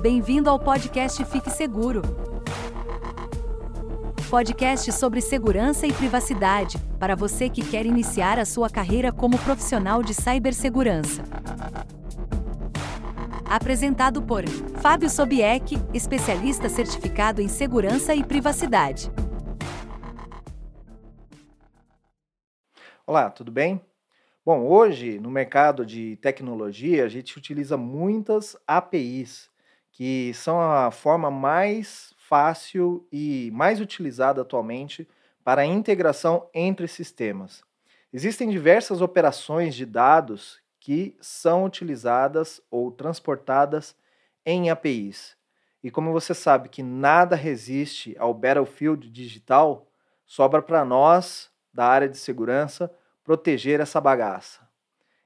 Bem-vindo ao podcast Fique Seguro. Podcast sobre segurança e privacidade, para você que quer iniciar a sua carreira como profissional de cibersegurança. Apresentado por Fábio Sobieck, especialista certificado em segurança e privacidade. Olá, tudo bem? Bom, hoje no mercado de tecnologia a gente utiliza muitas APIs, que são a forma mais fácil e mais utilizada atualmente para a integração entre sistemas. Existem diversas operações de dados que são utilizadas ou transportadas em APIs. E como você sabe que nada resiste ao battlefield digital, sobra para nós, da área de segurança, proteger essa bagaça.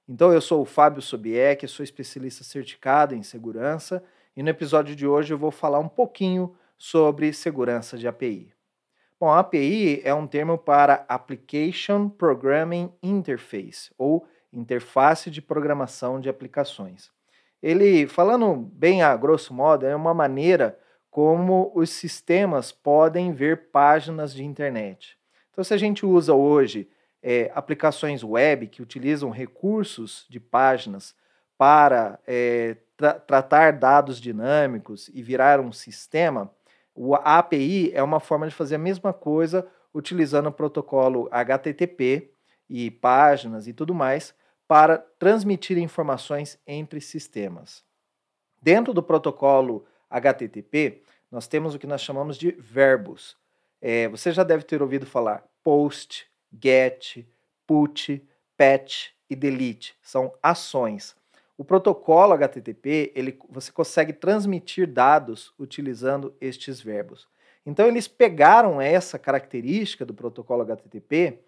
Então, eu sou o Fábio Sobieck, sou especialista certificado em segurança e no episódio de hoje eu vou falar um pouquinho sobre segurança de API. Bom, API é um termo para Application Programming Interface, ou interface de programação de aplicações. Ele, falando bem a grosso modo, é uma maneira como os sistemas podem ver páginas de internet. Então, se a gente usa hoje é, aplicações web que utilizam recursos de páginas para é, tra tratar dados dinâmicos e virar um sistema, o API é uma forma de fazer a mesma coisa utilizando o protocolo HTTP e páginas e tudo mais para transmitir informações entre sistemas. Dentro do protocolo HTTP, nós temos o que nós chamamos de verbos. É, você já deve ter ouvido falar post, get, put, patch e delete. São ações. O protocolo HTTP, ele, você consegue transmitir dados utilizando estes verbos. Então eles pegaram essa característica do protocolo HTTP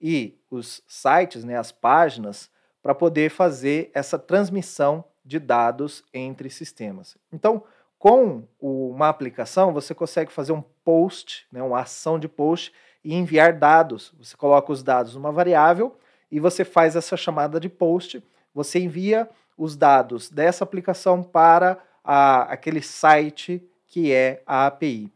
e os sites, né, as páginas, para poder fazer essa transmissão de dados entre sistemas. Então, com uma aplicação, você consegue fazer um post, né, uma ação de post, e enviar dados. Você coloca os dados numa variável e você faz essa chamada de post. Você envia os dados dessa aplicação para a, aquele site que é a API.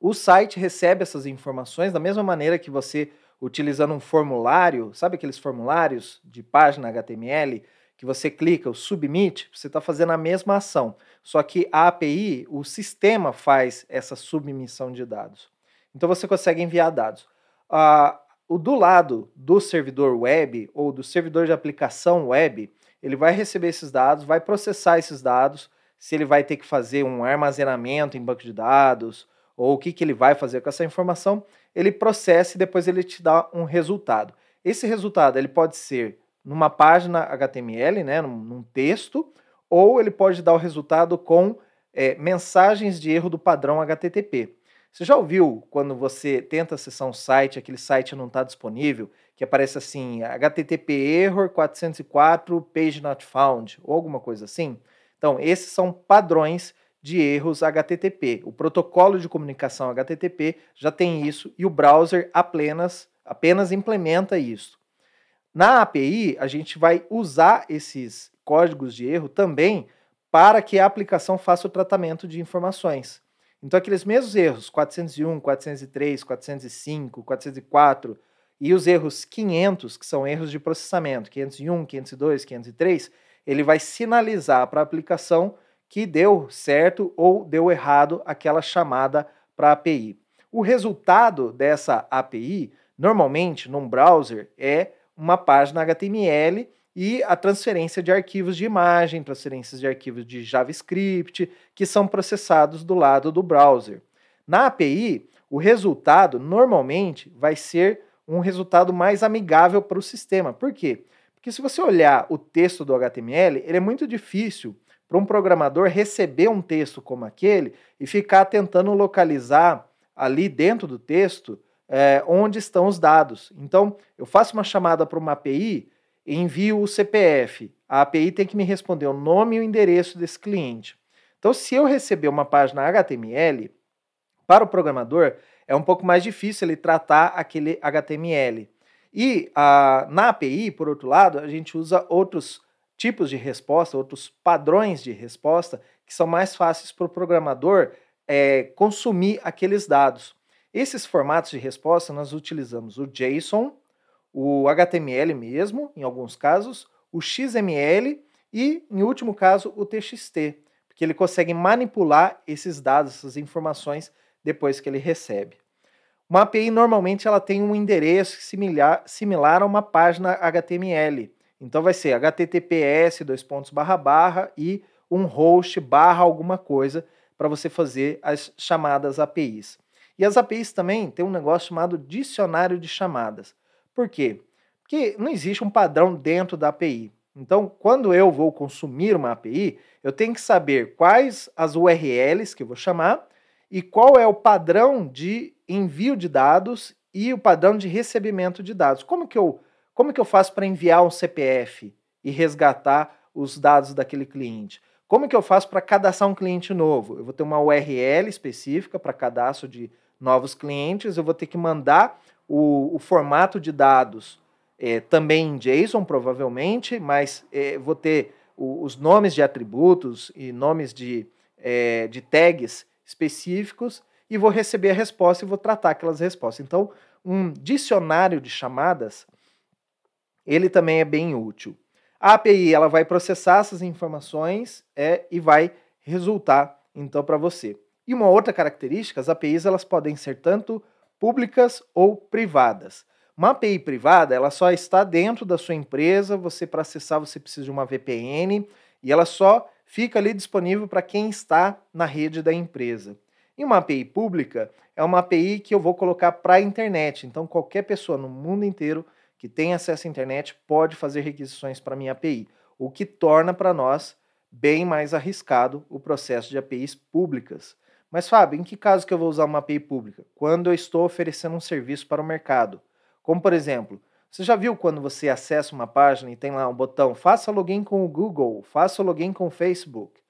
O site recebe essas informações da mesma maneira que você, utilizando um formulário, sabe aqueles formulários de página HTML, que você clica, o submit, você está fazendo a mesma ação. Só que a API, o sistema faz essa submissão de dados. Então você consegue enviar dados. Uh, o do lado do servidor web ou do servidor de aplicação web, ele vai receber esses dados, vai processar esses dados, se ele vai ter que fazer um armazenamento em banco de dados, ou o que, que ele vai fazer com essa informação, ele processa e depois ele te dá um resultado. Esse resultado ele pode ser numa página HTML, né, num, num texto, ou ele pode dar o resultado com é, mensagens de erro do padrão HTTP. Você já ouviu quando você tenta acessar um site, aquele site não está disponível, que aparece assim, HTTP error 404 page not found, ou alguma coisa assim? Então, esses são padrões de erros HTTP. O protocolo de comunicação HTTP já tem isso e o browser apenas, apenas implementa isso. Na API, a gente vai usar esses códigos de erro também para que a aplicação faça o tratamento de informações. Então, aqueles mesmos erros, 401, 403, 405, 404 e os erros 500, que são erros de processamento, 501, 502, 503, ele vai sinalizar para a aplicação que deu certo ou deu errado aquela chamada para a API. O resultado dessa API, normalmente num browser, é uma página HTML e a transferência de arquivos de imagem, transferências de arquivos de JavaScript, que são processados do lado do browser. Na API, o resultado normalmente vai ser um resultado mais amigável para o sistema. Por quê? Porque se você olhar o texto do HTML, ele é muito difícil para um programador receber um texto como aquele e ficar tentando localizar ali dentro do texto é, onde estão os dados. Então, eu faço uma chamada para uma API envio o CPF. A API tem que me responder o nome e o endereço desse cliente. Então, se eu receber uma página HTML, para o programador é um pouco mais difícil ele tratar aquele HTML. E a, na API, por outro lado, a gente usa outros tipos de resposta, outros padrões de resposta que são mais fáceis para o programador é, consumir aqueles dados. Esses formatos de resposta nós utilizamos o JSON, o HTML mesmo, em alguns casos, o XML e, em último caso, o TXT, porque ele consegue manipular esses dados, essas informações, depois que ele recebe. Uma API normalmente ela tem um endereço similar, similar a uma página HTML. Então vai ser https dois pontos barra barra e um host barra alguma coisa para você fazer as chamadas APIs. E as APIs também tem um negócio chamado dicionário de chamadas. Por quê? Porque não existe um padrão dentro da API. Então, quando eu vou consumir uma API, eu tenho que saber quais as URLs que eu vou chamar e qual é o padrão de envio de dados e o padrão de recebimento de dados. Como que eu, como que eu faço para enviar um CPF e resgatar os dados daquele cliente? Como que eu faço para cadastrar um cliente novo? Eu vou ter uma URL específica para cadastro de novos clientes, eu vou ter que mandar o, o formato de dados é, também em JSON, provavelmente, mas é, vou ter o, os nomes de atributos e nomes de, é, de tags específicos e vou receber a resposta e vou tratar aquelas respostas. Então, um dicionário de chamadas, ele também é bem útil. A API ela vai processar essas informações é, e vai resultar então para você. E uma outra característica, as APIs elas podem ser tanto públicas ou privadas. Uma API privada, ela só está dentro da sua empresa, você para acessar você precisa de uma VPN e ela só fica ali disponível para quem está na rede da empresa. E uma API pública é uma API que eu vou colocar para a internet. Então qualquer pessoa no mundo inteiro que tem acesso à internet pode fazer requisições para minha API, o que torna para nós bem mais arriscado o processo de APIs públicas. Mas Fábio, em que caso que eu vou usar uma API pública? Quando eu estou oferecendo um serviço para o mercado. Como por exemplo, você já viu quando você acessa uma página e tem lá um botão faça login com o Google, faça login com o Facebook?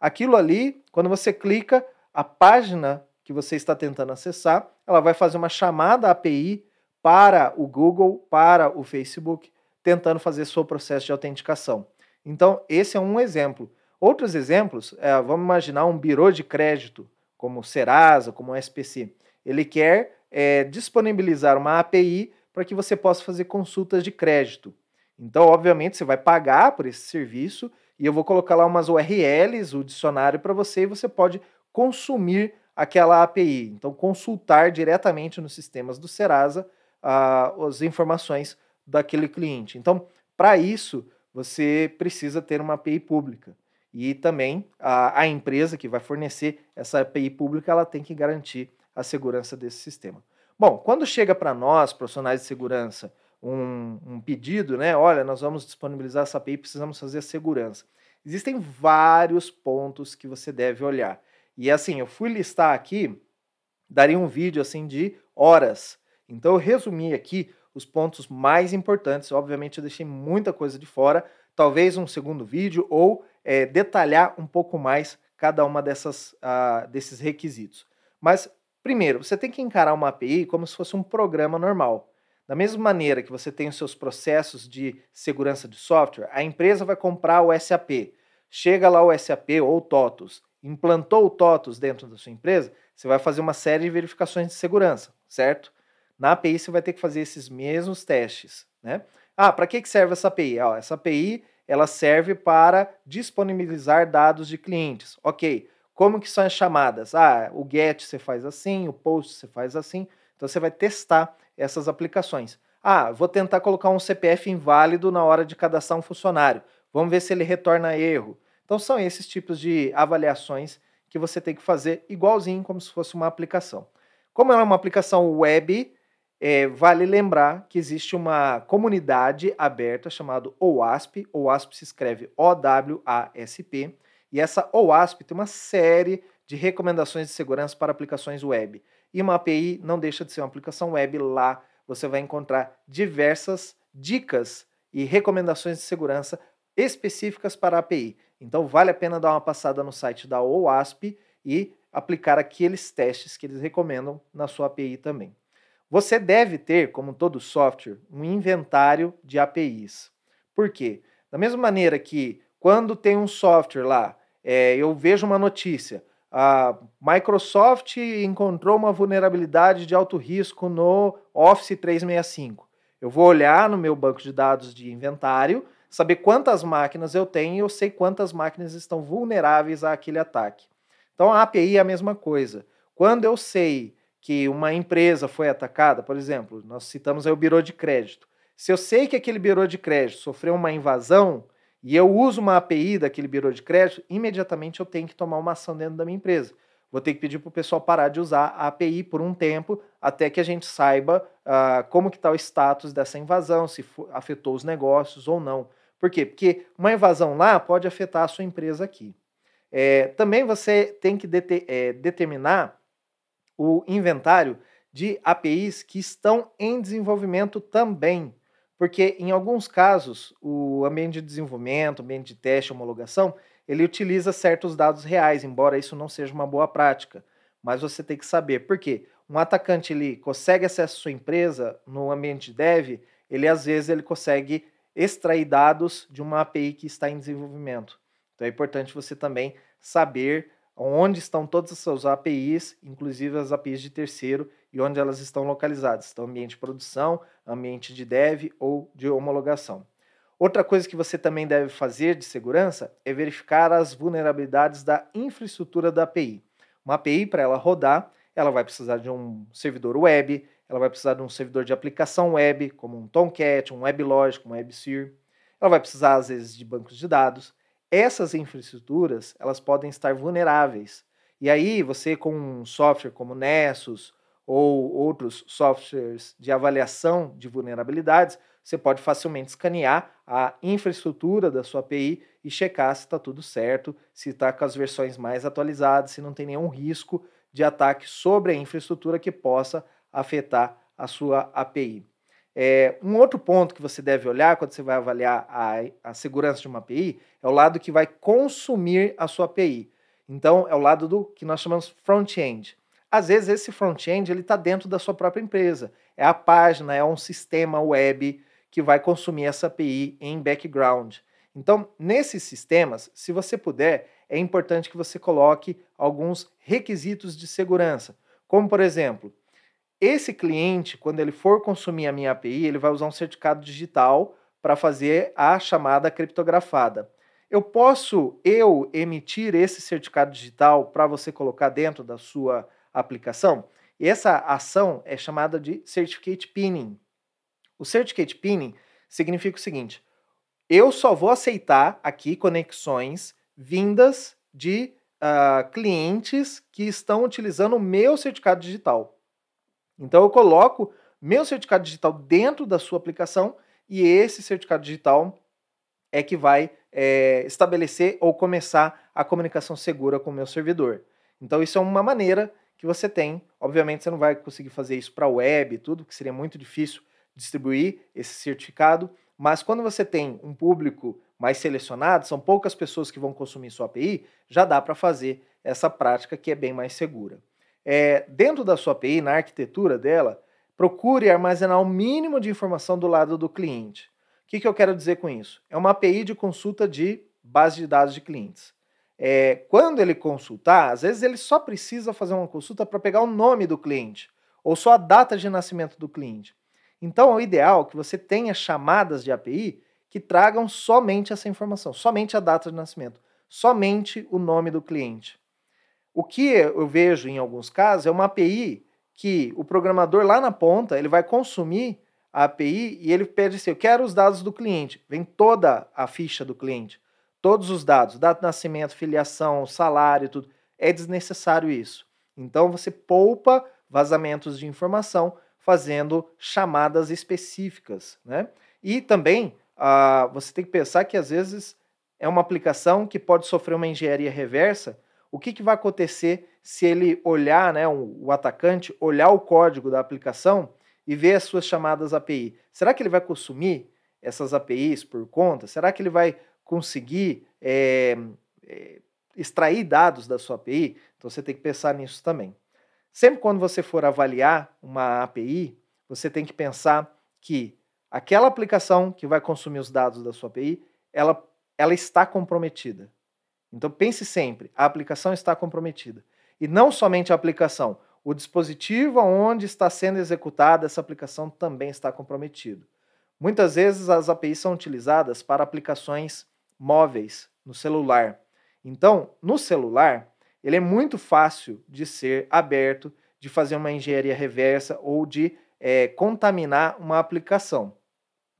Aquilo ali, quando você clica, a página que você está tentando acessar, ela vai fazer uma chamada API para o Google, para o Facebook, tentando fazer seu processo de autenticação. Então, esse é um exemplo. Outros exemplos, é, vamos imaginar um birô de crédito, como o Serasa, como o SPC. Ele quer é, disponibilizar uma API para que você possa fazer consultas de crédito. Então, obviamente, você vai pagar por esse serviço e eu vou colocar lá umas URLs, o dicionário para você e você pode consumir aquela API. Então, consultar diretamente nos sistemas do Serasa as informações daquele cliente. Então, para isso, você precisa ter uma API pública. E também a, a, empresa que vai fornecer essa API pública, ela tem que garantir a segurança desse sistema. Bom, quando chega para nós, profissionais de segurança, um, um, pedido, né? Olha, nós vamos disponibilizar essa API, precisamos fazer a segurança. Existem vários pontos que você deve olhar. E assim, eu fui listar aqui, daria um vídeo assim de horas então eu resumi aqui os pontos mais importantes. Obviamente eu deixei muita coisa de fora, talvez um segundo vídeo ou é, detalhar um pouco mais cada uma dessas uh, desses requisitos. Mas primeiro você tem que encarar uma API como se fosse um programa normal. Da mesma maneira que você tem os seus processos de segurança de software, a empresa vai comprar o SAP. Chega lá o SAP ou o TOTUS, implantou o TOTUS dentro da sua empresa, você vai fazer uma série de verificações de segurança, certo? Na API você vai ter que fazer esses mesmos testes, né? Ah, para que serve essa API? Ah, essa API ela serve para disponibilizar dados de clientes. Ok, como que são as chamadas? Ah, o GET você faz assim, o POST você faz assim. Então você vai testar essas aplicações. Ah, vou tentar colocar um CPF inválido na hora de cadastrar um funcionário. Vamos ver se ele retorna erro. Então são esses tipos de avaliações que você tem que fazer igualzinho como se fosse uma aplicação. Como ela é uma aplicação web, é, vale lembrar que existe uma comunidade aberta chamada OWASP. OWASP se escreve O-W-A-S-P. E essa OWASP tem uma série de recomendações de segurança para aplicações web. E uma API não deixa de ser uma aplicação web. Lá você vai encontrar diversas dicas e recomendações de segurança específicas para a API. Então vale a pena dar uma passada no site da OWASP e aplicar aqueles testes que eles recomendam na sua API também. Você deve ter, como todo software, um inventário de APIs. Por quê? Da mesma maneira que quando tem um software lá, é, eu vejo uma notícia, a Microsoft encontrou uma vulnerabilidade de alto risco no Office 365. Eu vou olhar no meu banco de dados de inventário, saber quantas máquinas eu tenho e eu sei quantas máquinas estão vulneráveis àquele ataque. Então a API é a mesma coisa. Quando eu sei que uma empresa foi atacada, por exemplo, nós citamos aí o birô de crédito. Se eu sei que aquele birô de crédito sofreu uma invasão e eu uso uma API daquele birô de crédito, imediatamente eu tenho que tomar uma ação dentro da minha empresa. Vou ter que pedir para o pessoal parar de usar a API por um tempo, até que a gente saiba uh, como que está o status dessa invasão, se afetou os negócios ou não. Por quê? Porque uma invasão lá pode afetar a sua empresa aqui. É, também você tem que é, determinar o inventário de APIs que estão em desenvolvimento também, porque em alguns casos o ambiente de desenvolvimento, ambiente de teste, homologação, ele utiliza certos dados reais, embora isso não seja uma boa prática. Mas você tem que saber, por quê? Um atacante ele consegue acesso à sua empresa no ambiente de dev, ele às vezes ele consegue extrair dados de uma API que está em desenvolvimento. Então é importante você também saber onde estão todas as suas APIs, inclusive as APIs de terceiro, e onde elas estão localizadas. Então, ambiente de produção, ambiente de dev ou de homologação. Outra coisa que você também deve fazer de segurança é verificar as vulnerabilidades da infraestrutura da API. Uma API, para ela rodar, ela vai precisar de um servidor web, ela vai precisar de um servidor de aplicação web, como um Tomcat, um WebLogic, um WebSphere. Ela vai precisar, às vezes, de bancos de dados essas infraestruturas elas podem estar vulneráveis. E aí você com um software como Nessus ou outros softwares de avaliação de vulnerabilidades, você pode facilmente escanear a infraestrutura da sua API e checar se está tudo certo, se está com as versões mais atualizadas, se não tem nenhum risco de ataque sobre a infraestrutura que possa afetar a sua API. É, um outro ponto que você deve olhar quando você vai avaliar a, a segurança de uma API é o lado que vai consumir a sua API. Então, é o lado do que nós chamamos front-end. Às vezes, esse front-end está dentro da sua própria empresa. É a página, é um sistema web que vai consumir essa API em background. Então, nesses sistemas, se você puder, é importante que você coloque alguns requisitos de segurança. Como, por exemplo, esse cliente, quando ele for consumir a minha API, ele vai usar um certificado digital para fazer a chamada criptografada. Eu posso eu emitir esse certificado digital para você colocar dentro da sua aplicação? E essa ação é chamada de certificate pinning. O certificate pinning significa o seguinte: eu só vou aceitar aqui conexões vindas de uh, clientes que estão utilizando o meu certificado digital. Então eu coloco meu certificado digital dentro da sua aplicação e esse certificado digital é que vai é, estabelecer ou começar a comunicação segura com o meu servidor. Então isso é uma maneira que você tem. Obviamente você não vai conseguir fazer isso para web e tudo, que seria muito difícil distribuir esse certificado, mas quando você tem um público mais selecionado, são poucas pessoas que vão consumir sua API, já dá para fazer essa prática que é bem mais segura é, dentro da sua API, na arquitetura dela, procure armazenar o mínimo de informação do lado do cliente. O que, que eu quero dizer com isso? É uma API de consulta de base de dados de clientes. É, quando ele consultar, às vezes ele só precisa fazer uma consulta para pegar o nome do cliente ou só a data de nascimento do cliente. Então, é o ideal é que você tenha chamadas de API que tragam somente essa informação, somente a data de nascimento, somente o nome do cliente. O que eu vejo em alguns casos é uma API que o programador lá na ponta ele vai consumir a API e ele pede assim: eu quero os dados do cliente. Vem toda a ficha do cliente, todos os dados, data de nascimento, filiação, salário, tudo. É desnecessário isso. Então você poupa vazamentos de informação fazendo chamadas específicas, né? E também uh, você tem que pensar que às vezes é uma aplicação que pode sofrer uma engenharia reversa o que, que vai acontecer se ele olhar, né, o atacante, olhar o código da aplicação e ver as suas chamadas API? Será que ele vai consumir essas APIs por conta? Será que ele vai conseguir é, é, extrair dados da sua API? Então você tem que pensar nisso também. Sempre quando você for avaliar uma API, você tem que pensar que aquela aplicação que vai consumir os dados da sua API, ela, ela está comprometida. Então pense sempre, a aplicação está comprometida. E não somente a aplicação, o dispositivo onde está sendo executada essa aplicação também está comprometido. Muitas vezes as APIs são utilizadas para aplicações móveis no celular. Então, no celular, ele é muito fácil de ser aberto, de fazer uma engenharia reversa ou de é, contaminar uma aplicação.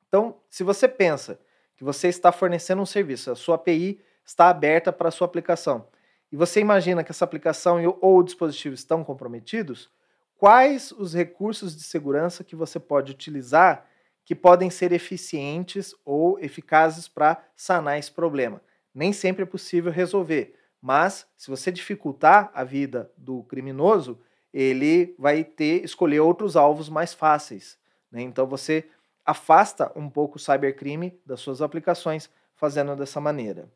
Então, se você pensa que você está fornecendo um serviço, a sua API está aberta para a sua aplicação, e você imagina que essa aplicação ou o dispositivo estão comprometidos, quais os recursos de segurança que você pode utilizar que podem ser eficientes ou eficazes para sanar esse problema? Nem sempre é possível resolver, mas se você dificultar a vida do criminoso, ele vai ter escolher outros alvos mais fáceis. Né? Então você afasta um pouco o cybercrime das suas aplicações fazendo dessa maneira.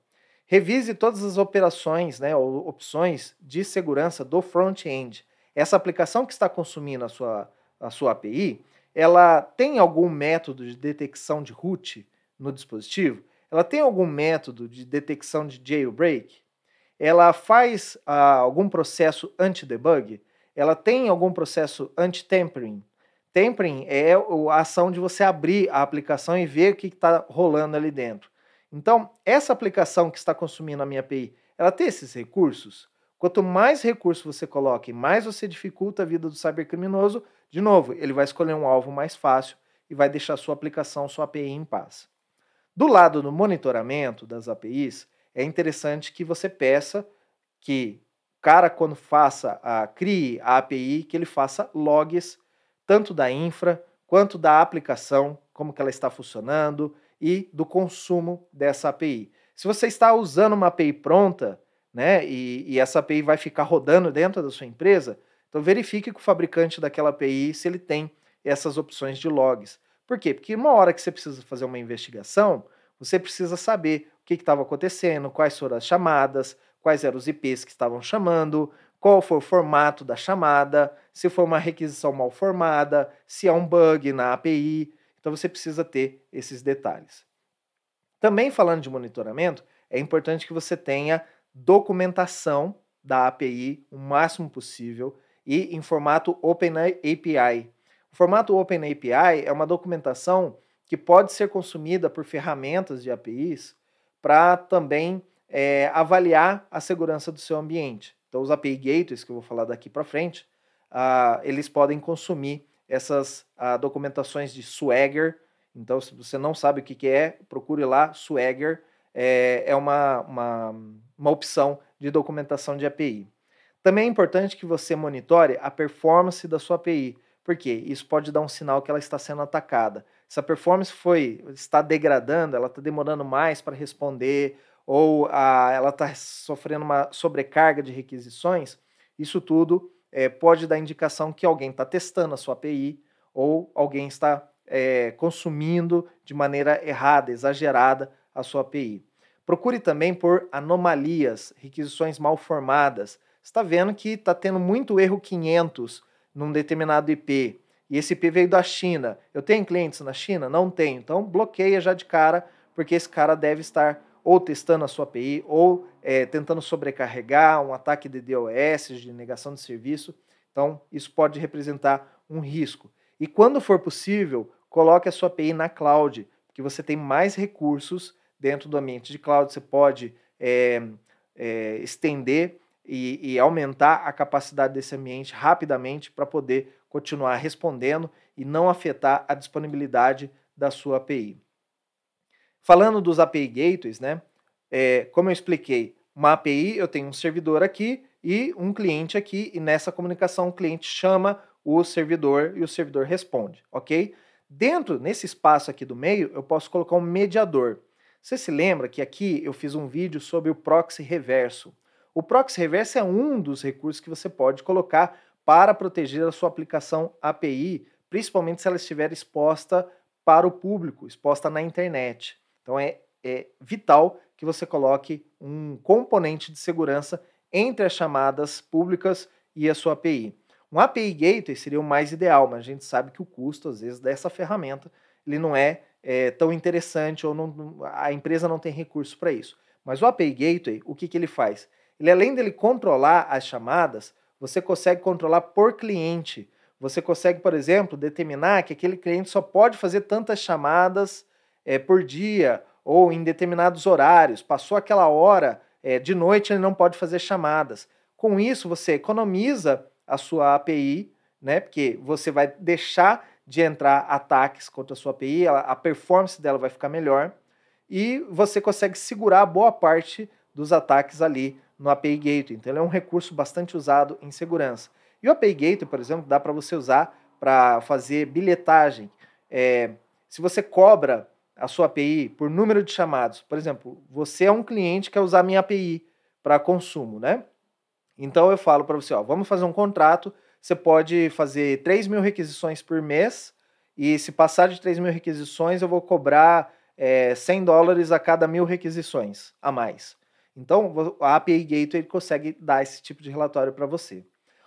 Revise todas as operações, né, ou opções de segurança do front-end. Essa aplicação que está consumindo a sua, a sua API, ela tem algum método de detecção de root no dispositivo? Ela tem algum método de detecção de jailbreak? Ela faz ah, algum processo anti-debug? ela tem algum processo anti-tampering. Tampering é a ação de você abrir a aplicação e ver o que está rolando ali dentro. Então, essa aplicação que está consumindo a minha API, ela tem esses recursos? Quanto mais recursos você coloca e mais você dificulta a vida do cybercriminoso, de novo, ele vai escolher um alvo mais fácil e vai deixar sua aplicação, sua API em paz. Do lado do monitoramento das APIs, é interessante que você peça que cara, quando faça, a, crie a API, que ele faça logs tanto da infra quanto da aplicação, como que ela está funcionando e do consumo dessa API. Se você está usando uma API pronta, né, e, e essa API vai ficar rodando dentro da sua empresa, então verifique com o fabricante daquela API se ele tem essas opções de logs. Por quê? Porque uma hora que você precisa fazer uma investigação, você precisa saber o que estava acontecendo, quais foram as chamadas, quais eram os IPs que estavam chamando, qual foi o formato da chamada, se foi uma requisição mal formada, se há um bug na API. Então você precisa ter esses detalhes. Também falando de monitoramento, é importante que você tenha documentação da API o máximo possível e em formato OpenAPI. O formato OpenAPI é uma documentação que pode ser consumida por ferramentas de APIs para também é, avaliar a segurança do seu ambiente. Então, os API Gateways, que eu vou falar daqui para frente, uh, eles podem consumir essas uh, documentações de Swagger. Então, se você não sabe o que, que é, procure lá. Swagger é, é uma, uma, uma opção de documentação de API. Também é importante que você monitore a performance da sua API, porque isso pode dar um sinal que ela está sendo atacada. Se a performance foi está degradando, ela está demorando mais para responder, ou a, ela está sofrendo uma sobrecarga de requisições, isso tudo é, pode dar indicação que alguém está testando a sua API ou alguém está é, consumindo de maneira errada, exagerada a sua API. Procure também por anomalias, requisições mal formadas. Está vendo que está tendo muito erro 500 num determinado IP e esse IP veio da China. Eu tenho clientes na China? Não tenho. Então bloqueia já de cara, porque esse cara deve estar ou testando a sua API, ou é, tentando sobrecarregar um ataque de DOS, de negação de serviço. Então, isso pode representar um risco. E quando for possível, coloque a sua API na cloud, porque você tem mais recursos dentro do ambiente de cloud. Você pode é, é, estender e, e aumentar a capacidade desse ambiente rapidamente para poder continuar respondendo e não afetar a disponibilidade da sua API. Falando dos API Gateways, né? É, como eu expliquei, uma API, eu tenho um servidor aqui e um cliente aqui, e nessa comunicação o cliente chama o servidor e o servidor responde, ok? Dentro, nesse espaço aqui do meio, eu posso colocar um mediador. Você se lembra que aqui eu fiz um vídeo sobre o proxy reverso. O proxy reverso é um dos recursos que você pode colocar para proteger a sua aplicação API, principalmente se ela estiver exposta para o público, exposta na internet. Então é, é vital que você coloque um componente de segurança entre as chamadas públicas e a sua API. Um API Gateway seria o mais ideal, mas a gente sabe que o custo, às vezes, dessa ferramenta ele não é é, tão interessante ou não, a empresa não tem recurso para isso. Mas o API Gateway, o que, que ele faz? Ele, além dele controlar as chamadas, você consegue controlar por cliente. Você consegue, por exemplo, determinar que aquele cliente só pode fazer tantas chamadas é, por dia ou em determinados horários. Passou aquela hora, é, de noite ele não pode fazer chamadas. Com isso, você economiza a sua API, né? Porque você vai deixar de entrar ataques contra a sua API, ela, a performance dela vai ficar melhor e você consegue segurar boa parte dos ataques ali no API Gateway. Então, ele é um recurso bastante usado em segurança. E o API Gateway, por exemplo, dá para você usar para fazer bilhetagem. É, se você cobra a sua API por número de chamados, por exemplo, você é um cliente que quer usar a minha API para consumo, né? Então eu falo para você, ó, vamos fazer um contrato, você pode fazer 3 mil requisições por mês, e se passar de 3 mil requisições, eu vou cobrar é, 100 dólares a cada mil requisições a mais. Então, a API Gateway consegue dar esse tipo de relatório para você.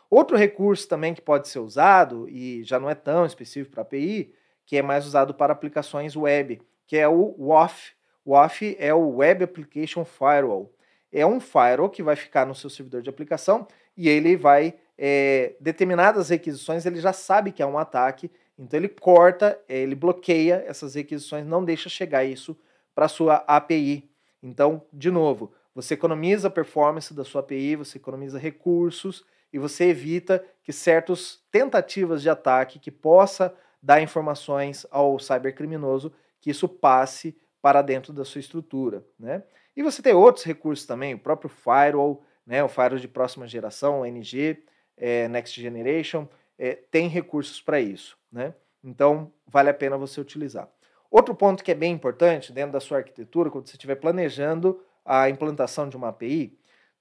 Outro recurso também que pode ser usado, e já não é tão específico para API, que é mais usado para aplicações web, que é o WAF. WAF é o Web Application Firewall. É um firewall que vai ficar no seu servidor de aplicação e ele vai, é, determinadas requisições, ele já sabe que é um ataque, então ele corta, ele bloqueia essas requisições, não deixa chegar isso para sua API. Então, de novo, você economiza a performance da sua API, você economiza recursos e você evita que certas tentativas de ataque que possa dar informações ao cybercriminoso, que isso passe para dentro da sua estrutura. Né? E você tem outros recursos também, o próprio firewall, né, o firewall de próxima geração, o NG, é, Next Generation, é, tem recursos para isso. Né? Então, vale a pena você utilizar. Outro ponto que é bem importante dentro da sua arquitetura, quando você estiver planejando a implantação de uma API,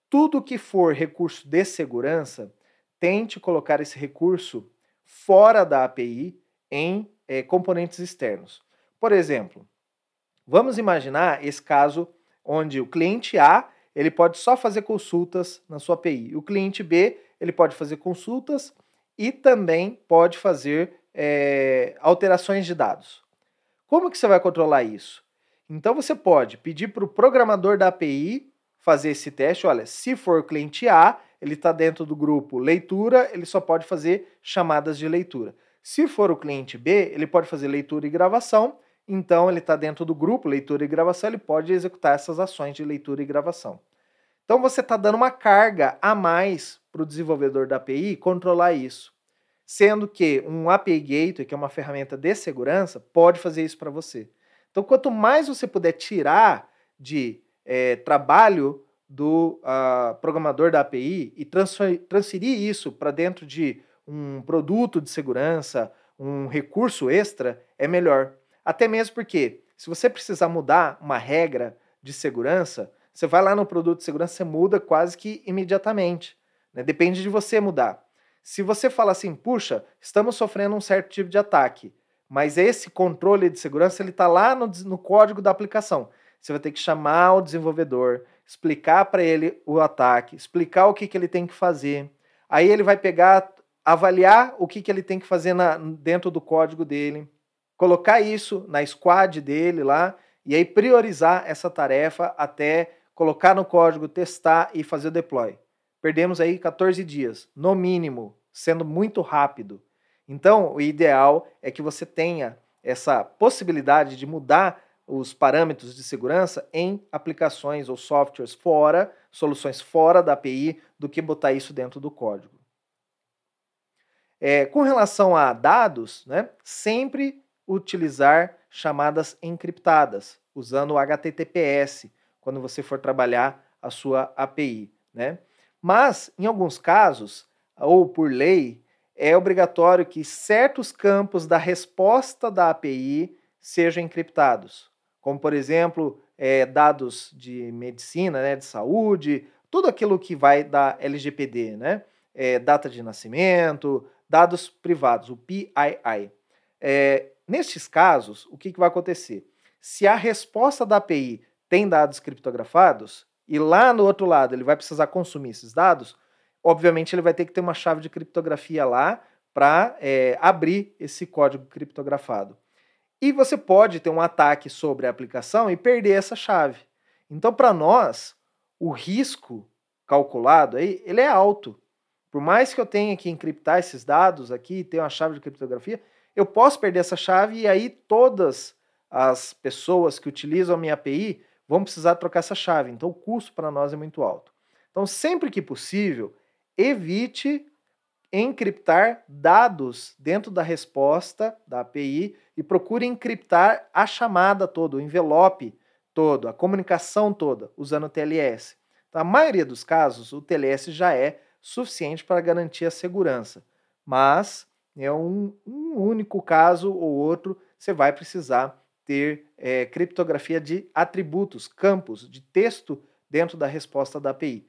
tudo que for recurso de segurança, tente colocar esse recurso fora da API em é, componentes externos. Por exemplo, vamos imaginar esse caso onde o cliente A ele pode só fazer consultas na sua API. O cliente B ele pode fazer consultas e também pode fazer é, alterações de dados. Como que você vai controlar isso? Então você pode pedir para o programador da API fazer esse teste. Olha, se for o cliente A, ele está dentro do grupo leitura, ele só pode fazer chamadas de leitura. Se for o cliente B, ele pode fazer leitura e gravação, então ele está dentro do grupo leitura e gravação, ele pode executar essas ações de leitura e gravação. Então você está dando uma carga a mais para o desenvolvedor da API controlar isso. Sendo que um API Gateway, que é uma ferramenta de segurança, pode fazer isso para você. Então, quanto mais você puder tirar de é, trabalho do uh, programador da API e transferir isso para dentro de um produto de segurança, um recurso extra, é melhor. Até mesmo porque, se você precisar mudar uma regra de segurança, você vai lá no produto de segurança, você muda quase que imediatamente. Né? Depende de você mudar. Se você fala assim, puxa, estamos sofrendo um certo tipo de ataque, mas esse controle de segurança ele está lá no, no código da aplicação. Você vai ter que chamar o desenvolvedor, explicar para ele o ataque, explicar o que, que ele tem que fazer. Aí ele vai pegar, avaliar o que, que ele tem que fazer na, dentro do código dele, colocar isso na squad dele lá, e aí priorizar essa tarefa até colocar no código, testar e fazer o deploy. Perdemos aí 14 dias, no mínimo, sendo muito rápido. Então, o ideal é que você tenha essa possibilidade de mudar os parâmetros de segurança em aplicações ou softwares fora, soluções fora da API, do que botar isso dentro do código. É, com relação a dados, né, sempre utilizar chamadas encriptadas, usando o HTTPS, quando você for trabalhar a sua API. Né? Mas, em alguns casos, ou por lei, é obrigatório que certos campos da resposta da API sejam encriptados, como, por exemplo, é, dados de medicina, né, de saúde, tudo aquilo que vai da LGPD, né? É, data de nascimento, dados privados, o PII. É, nestes casos, o que, que vai acontecer? Se a resposta da API tem dados criptografados, e lá no outro lado ele vai precisar consumir esses dados, obviamente ele vai ter que ter uma chave de criptografia lá para é, abrir esse código criptografado. E você pode ter um ataque sobre a aplicação e perder essa chave. Então, para nós, o risco calculado aí, ele é alto. Por mais que eu tenha que encriptar esses dados aqui, ter uma chave de criptografia, eu posso perder essa chave e aí todas as pessoas que utilizam a minha API vão precisar trocar essa chave. Então, o custo para nós é muito alto. Então, sempre que possível, evite encriptar dados dentro da resposta da API e procure encriptar a chamada toda, o envelope todo, a comunicação toda, usando o TLS. Então, a maioria dos casos, o TLS já é suficiente para garantir a segurança, mas é um, um único caso ou outro você vai precisar ter é, criptografia de atributos, campos de texto dentro da resposta da API.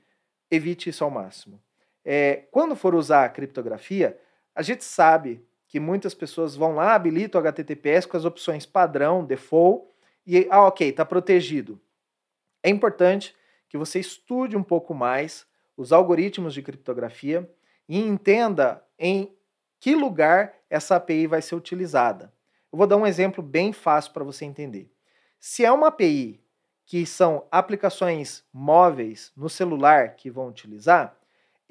Evite isso ao máximo. É, quando for usar a criptografia, a gente sabe que muitas pessoas vão lá, habilitam o HTTPS com as opções padrão, default, e, ah, ok, está protegido. É importante que você estude um pouco mais os algoritmos de criptografia e entenda em que lugar essa API vai ser utilizada. Eu vou dar um exemplo bem fácil para você entender. Se é uma API que são aplicações móveis no celular que vão utilizar,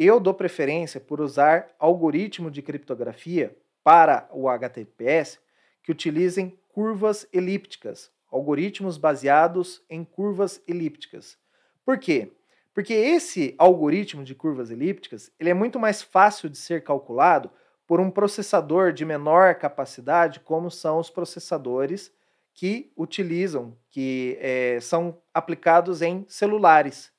eu dou preferência por usar algoritmo de criptografia para o HTTPS que utilizem curvas elípticas, algoritmos baseados em curvas elípticas. Por quê? Porque esse algoritmo de curvas elípticas ele é muito mais fácil de ser calculado por um processador de menor capacidade, como são os processadores que utilizam, que é, são aplicados em celulares.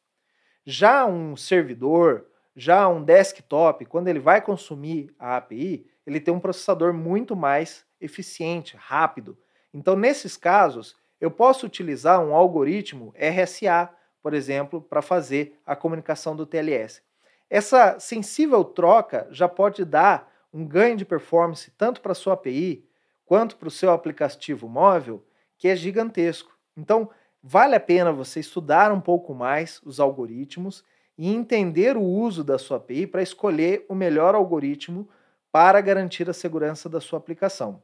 Já um servidor já um desktop, quando ele vai consumir a API, ele tem um processador muito mais eficiente, rápido. Então, nesses casos, eu posso utilizar um algoritmo RSA, por exemplo, para fazer a comunicação do TLS. Essa sensível troca já pode dar um ganho de performance tanto para a sua API quanto para o seu aplicativo móvel, que é gigantesco. Então, vale a pena você estudar um pouco mais os algoritmos e entender o uso da sua API para escolher o melhor algoritmo para garantir a segurança da sua aplicação.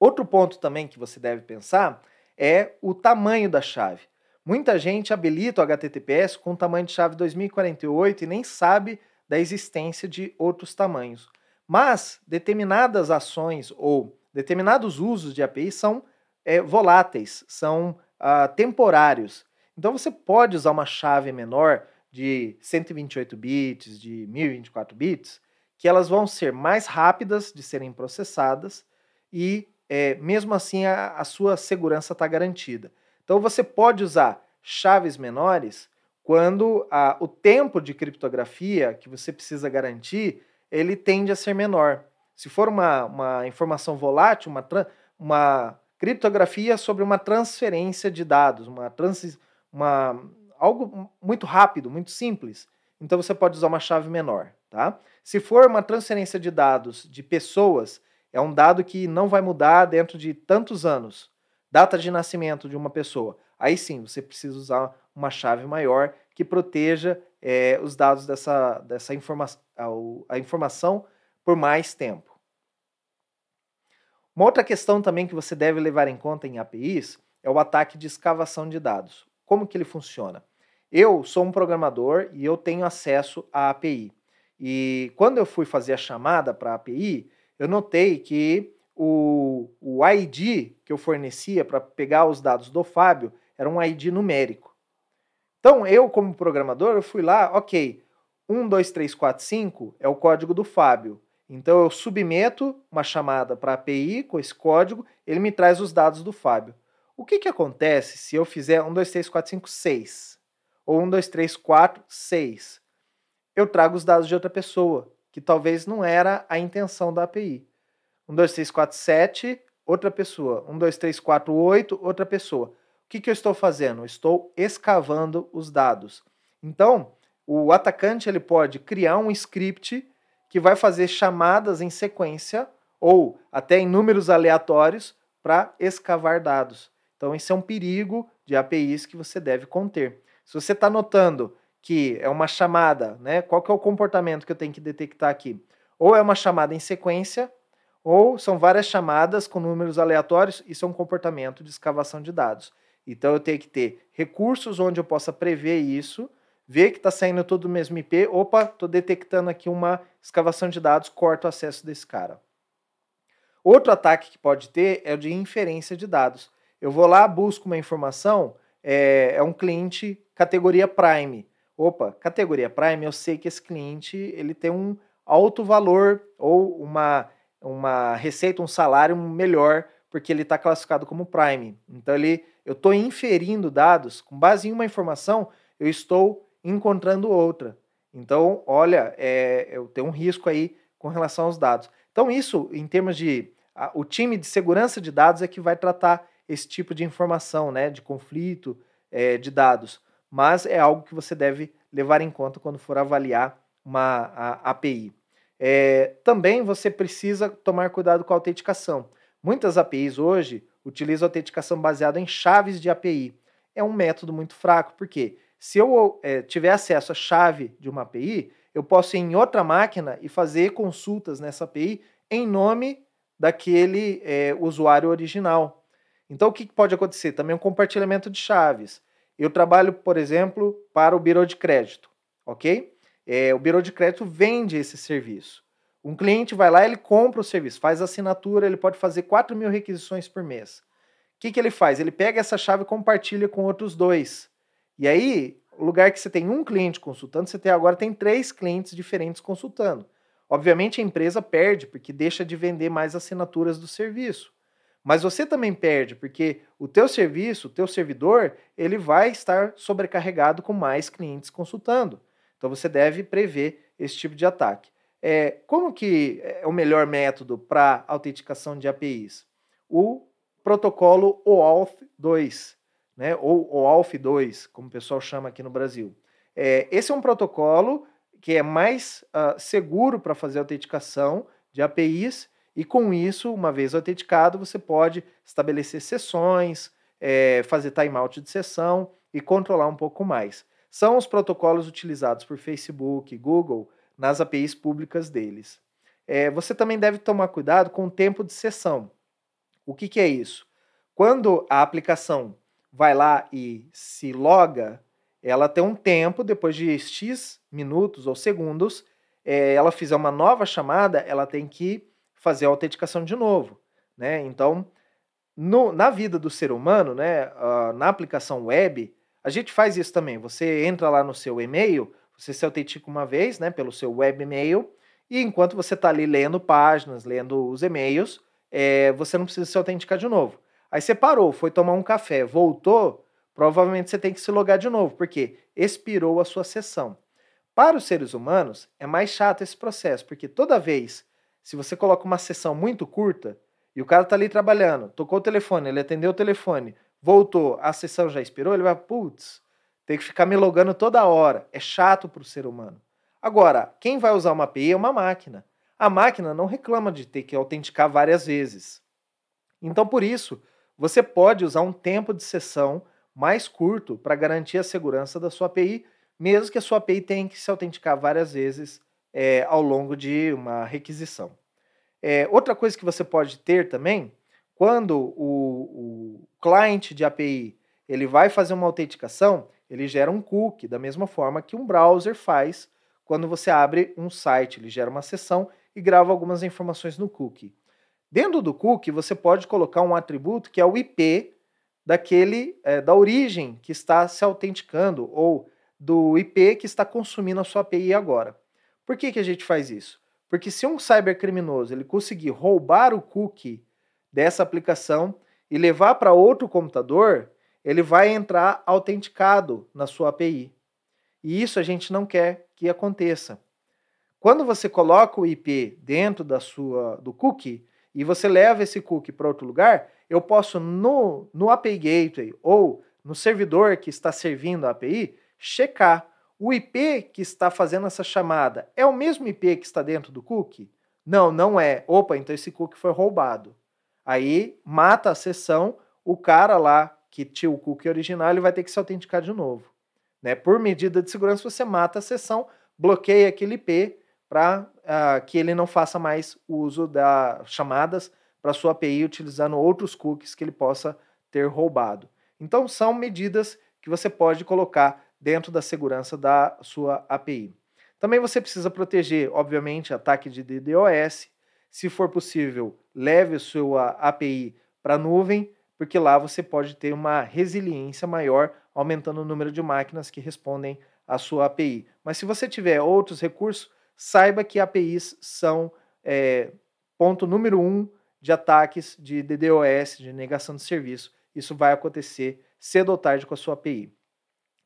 Outro ponto também que você deve pensar é o tamanho da chave. Muita gente habilita o HTTPS com tamanho de chave 2048 e nem sabe da existência de outros tamanhos. Mas determinadas ações ou determinados usos de API são é, voláteis, são ah, temporários. Então você pode usar uma chave menor de 128 bits, de 1024 bits, que elas vão ser mais rápidas de serem processadas e, é, mesmo assim, a, a sua segurança está garantida. Então, você pode usar chaves menores quando a, o tempo de criptografia que você precisa garantir ele tende a ser menor. Se for uma, uma informação volátil, uma, uma criptografia sobre uma transferência de dados, uma, trans, uma algo muito rápido, muito simples, então você pode usar uma chave menor, tá? Se for uma transferência de dados de pessoas, é um dado que não vai mudar dentro de tantos anos, data de nascimento de uma pessoa, aí sim você precisa usar uma chave maior que proteja é, os dados dessa, dessa informação, a, informação por mais tempo. Uma outra questão também que você deve levar em conta em APIs é o ataque de escavação de dados. Como que ele funciona? Eu sou um programador e eu tenho acesso à API. E quando eu fui fazer a chamada para a API, eu notei que o, o ID que eu fornecia para pegar os dados do Fábio era um ID numérico. Então, eu, como programador, eu fui lá, ok, 1, 2, 3, 4, 5 é o código do Fábio. Então, eu submeto uma chamada para a API com esse código, ele me traz os dados do Fábio. O que, que acontece se eu fizer 1, 2, 3, 4, 5, 6? Ou 1, 2, 3, 4, 6. Eu trago os dados de outra pessoa, que talvez não era a intenção da API. 1, 2, 3, 4, 7, outra pessoa. 1, 2, 3, 4, 8, outra pessoa. O que, que eu estou fazendo? estou escavando os dados. Então, o atacante ele pode criar um script que vai fazer chamadas em sequência ou até em números aleatórios para escavar dados. Então, isso é um perigo de APIs que você deve conter. Se você está notando que é uma chamada, né? Qual que é o comportamento que eu tenho que detectar aqui? Ou é uma chamada em sequência, ou são várias chamadas com números aleatórios, isso é um comportamento de escavação de dados. Então eu tenho que ter recursos onde eu possa prever isso, ver que está saindo todo o mesmo IP, opa, estou detectando aqui uma escavação de dados, corto o acesso desse cara. Outro ataque que pode ter é o de inferência de dados. Eu vou lá, busco uma informação, é, é um cliente categoria Prime. Opa, categoria Prime, eu sei que esse cliente ele tem um alto valor ou uma, uma receita, um salário melhor, porque ele está classificado como Prime. Então ele, eu estou inferindo dados, com base em uma informação, eu estou encontrando outra. Então, olha, é, eu tenho um risco aí com relação aos dados. Então, isso, em termos de. A, o time de segurança de dados é que vai tratar esse tipo de informação, né, de conflito é, de dados. Mas é algo que você deve levar em conta quando for avaliar uma API. É, também você precisa tomar cuidado com a autenticação. Muitas APIs hoje utilizam autenticação baseada em chaves de API. É um método muito fraco, porque se eu é, tiver acesso à chave de uma API, eu posso ir em outra máquina e fazer consultas nessa API em nome daquele é, usuário original. Então, o que pode acontecer? Também um compartilhamento de chaves. Eu trabalho, por exemplo, para o Biro de Crédito, ok? É, o Biro de Crédito vende esse serviço. Um cliente vai lá, ele compra o serviço, faz assinatura, ele pode fazer 4 mil requisições por mês. O que, que ele faz? Ele pega essa chave e compartilha com outros dois. E aí, o lugar que você tem um cliente consultando, você tem agora tem três clientes diferentes consultando. Obviamente a empresa perde porque deixa de vender mais assinaturas do serviço. Mas você também perde, porque o teu serviço, o teu servidor, ele vai estar sobrecarregado com mais clientes consultando. Então você deve prever esse tipo de ataque. É, como que é o melhor método para autenticação de APIs? O protocolo OAuth 2, né, ou OAuth 2, como o pessoal chama aqui no Brasil. É, esse é um protocolo que é mais uh, seguro para fazer autenticação de APIs e com isso, uma vez autenticado, você pode estabelecer sessões, é, fazer timeout de sessão e controlar um pouco mais. São os protocolos utilizados por Facebook, Google nas APIs públicas deles. É, você também deve tomar cuidado com o tempo de sessão. O que, que é isso? Quando a aplicação vai lá e se loga, ela tem um tempo, depois de X minutos ou segundos, é, ela fizer uma nova chamada, ela tem que fazer a autenticação de novo. Né? Então, no, na vida do ser humano, né, uh, na aplicação web, a gente faz isso também. Você entra lá no seu e-mail, você se autentica uma vez né, pelo seu webmail, e enquanto você está ali lendo páginas, lendo os e-mails, é, você não precisa se autenticar de novo. Aí você parou, foi tomar um café, voltou, provavelmente você tem que se logar de novo, porque expirou a sua sessão. Para os seres humanos, é mais chato esse processo, porque toda vez se você coloca uma sessão muito curta e o cara tá ali trabalhando, tocou o telefone, ele atendeu o telefone, voltou, a sessão já expirou, ele vai, putz, tem que ficar me logando toda hora. É chato para o ser humano. Agora, quem vai usar uma API é uma máquina. A máquina não reclama de ter que autenticar várias vezes. Então, por isso, você pode usar um tempo de sessão mais curto para garantir a segurança da sua API, mesmo que a sua API tenha que se autenticar várias vezes é, ao longo de uma requisição. É, outra coisa que você pode ter também, quando o, o cliente de API ele vai fazer uma autenticação, ele gera um cookie, da mesma forma que um browser faz quando você abre um site. Ele gera uma sessão e grava algumas informações no cookie. Dentro do cookie, você pode colocar um atributo que é o IP daquele é, da origem que está se autenticando ou do IP que está consumindo a sua API agora. Por que, que a gente faz isso? Porque se um cybercriminoso ele conseguir roubar o cookie dessa aplicação e levar para outro computador, ele vai entrar autenticado na sua API. E isso a gente não quer que aconteça. Quando você coloca o IP dentro da sua do cookie e você leva esse cookie para outro lugar, eu posso no, no API Gateway ou no servidor que está servindo a API checar o IP que está fazendo essa chamada é o mesmo IP que está dentro do cookie? Não, não é. Opa, então esse cookie foi roubado. Aí mata a sessão, o cara lá que tinha o cookie original, ele vai ter que se autenticar de novo. Né? Por medida de segurança, você mata a sessão, bloqueia aquele IP para uh, ah, que ele não faça mais uso das chamadas para sua API utilizando outros cookies que ele possa ter roubado. Então, são medidas que você pode colocar dentro da segurança da sua API. Também você precisa proteger, obviamente, ataque de DDoS. Se for possível, leve sua API para a nuvem, porque lá você pode ter uma resiliência maior, aumentando o número de máquinas que respondem à sua API. Mas se você tiver outros recursos, saiba que APIs são é, ponto número um de ataques de DDoS, de negação de serviço. Isso vai acontecer cedo ou tarde com a sua API.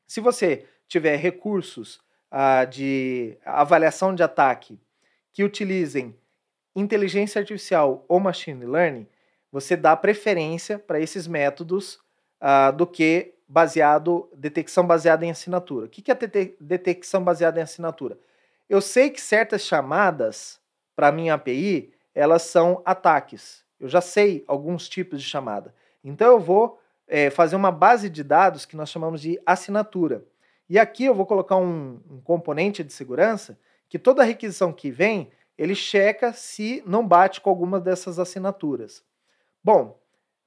Se você tiver recursos ah, de avaliação de ataque que utilizem inteligência artificial ou machine learning, você dá preferência para esses métodos ah, do que baseado detecção baseada em assinatura. O que é detecção baseada em assinatura? Eu sei que certas chamadas para minha API elas são ataques. Eu já sei alguns tipos de chamada. Então eu vou é, fazer uma base de dados que nós chamamos de assinatura. E aqui eu vou colocar um, um componente de segurança que toda requisição que vem, ele checa se não bate com alguma dessas assinaturas. Bom,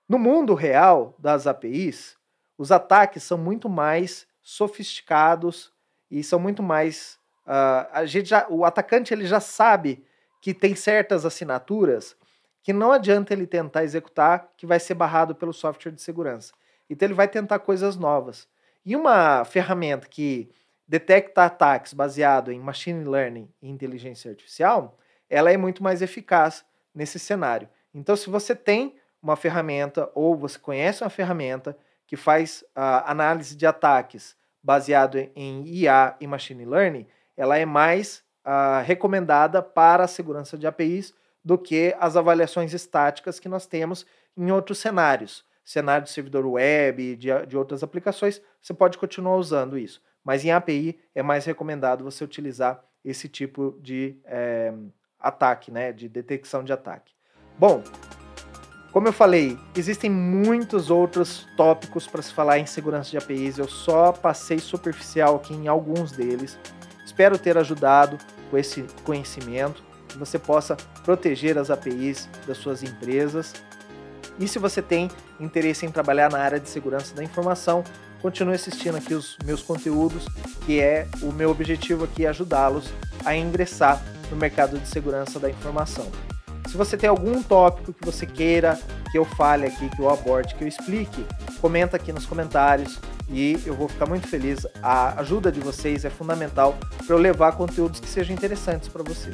no mundo real das APIs, os ataques são muito mais sofisticados e são muito mais. Uh, a gente já, o atacante ele já sabe que tem certas assinaturas que não adianta ele tentar executar, que vai ser barrado pelo software de segurança. Então ele vai tentar coisas novas. E uma ferramenta que detecta ataques baseado em machine learning e inteligência artificial, ela é muito mais eficaz nesse cenário. Então, se você tem uma ferramenta ou você conhece uma ferramenta que faz a análise de ataques baseado em IA e machine learning, ela é mais uh, recomendada para a segurança de APIs do que as avaliações estáticas que nós temos em outros cenários. Cenário de servidor web, de, de outras aplicações, você pode continuar usando isso. Mas em API é mais recomendado você utilizar esse tipo de é, ataque, né, de detecção de ataque. Bom, como eu falei, existem muitos outros tópicos para se falar em segurança de APIs. Eu só passei superficial aqui em alguns deles. Espero ter ajudado com esse conhecimento que você possa proteger as APIs das suas empresas. E se você tem interesse em trabalhar na área de segurança da informação, continue assistindo aqui os meus conteúdos, que é o meu objetivo aqui é ajudá-los a ingressar no mercado de segurança da informação. Se você tem algum tópico que você queira que eu fale aqui, que eu aborde, que eu explique, comenta aqui nos comentários e eu vou ficar muito feliz. A ajuda de vocês é fundamental para eu levar conteúdos que sejam interessantes para você.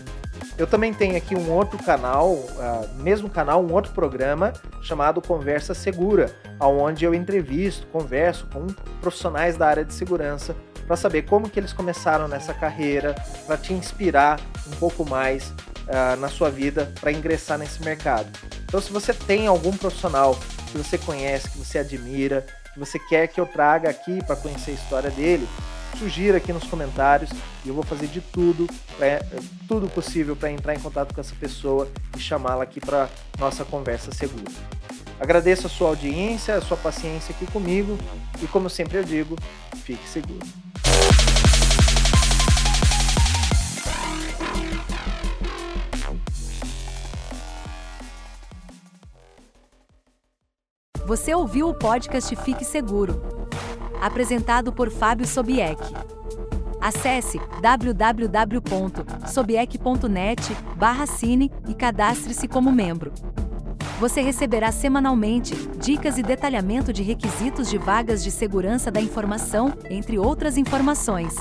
Eu também tenho aqui um outro canal, uh, mesmo canal, um outro programa chamado Conversa Segura, onde eu entrevisto, converso com profissionais da área de segurança para saber como que eles começaram nessa carreira, para te inspirar um pouco mais uh, na sua vida para ingressar nesse mercado. Então, se você tem algum profissional que você conhece, que você admira, que você quer que eu traga aqui para conhecer a história dele, sugira aqui nos comentários e eu vou fazer de tudo, pra, tudo possível para entrar em contato com essa pessoa e chamá-la aqui para nossa conversa segura. Agradeço a sua audiência, a sua paciência aqui comigo e, como sempre eu digo, fique seguro. Você ouviu o podcast Fique Seguro, apresentado por Fábio Sobieck. Acesse www.sobieck.net/cine e cadastre-se como membro. Você receberá semanalmente dicas e detalhamento de requisitos de vagas de segurança da informação, entre outras informações.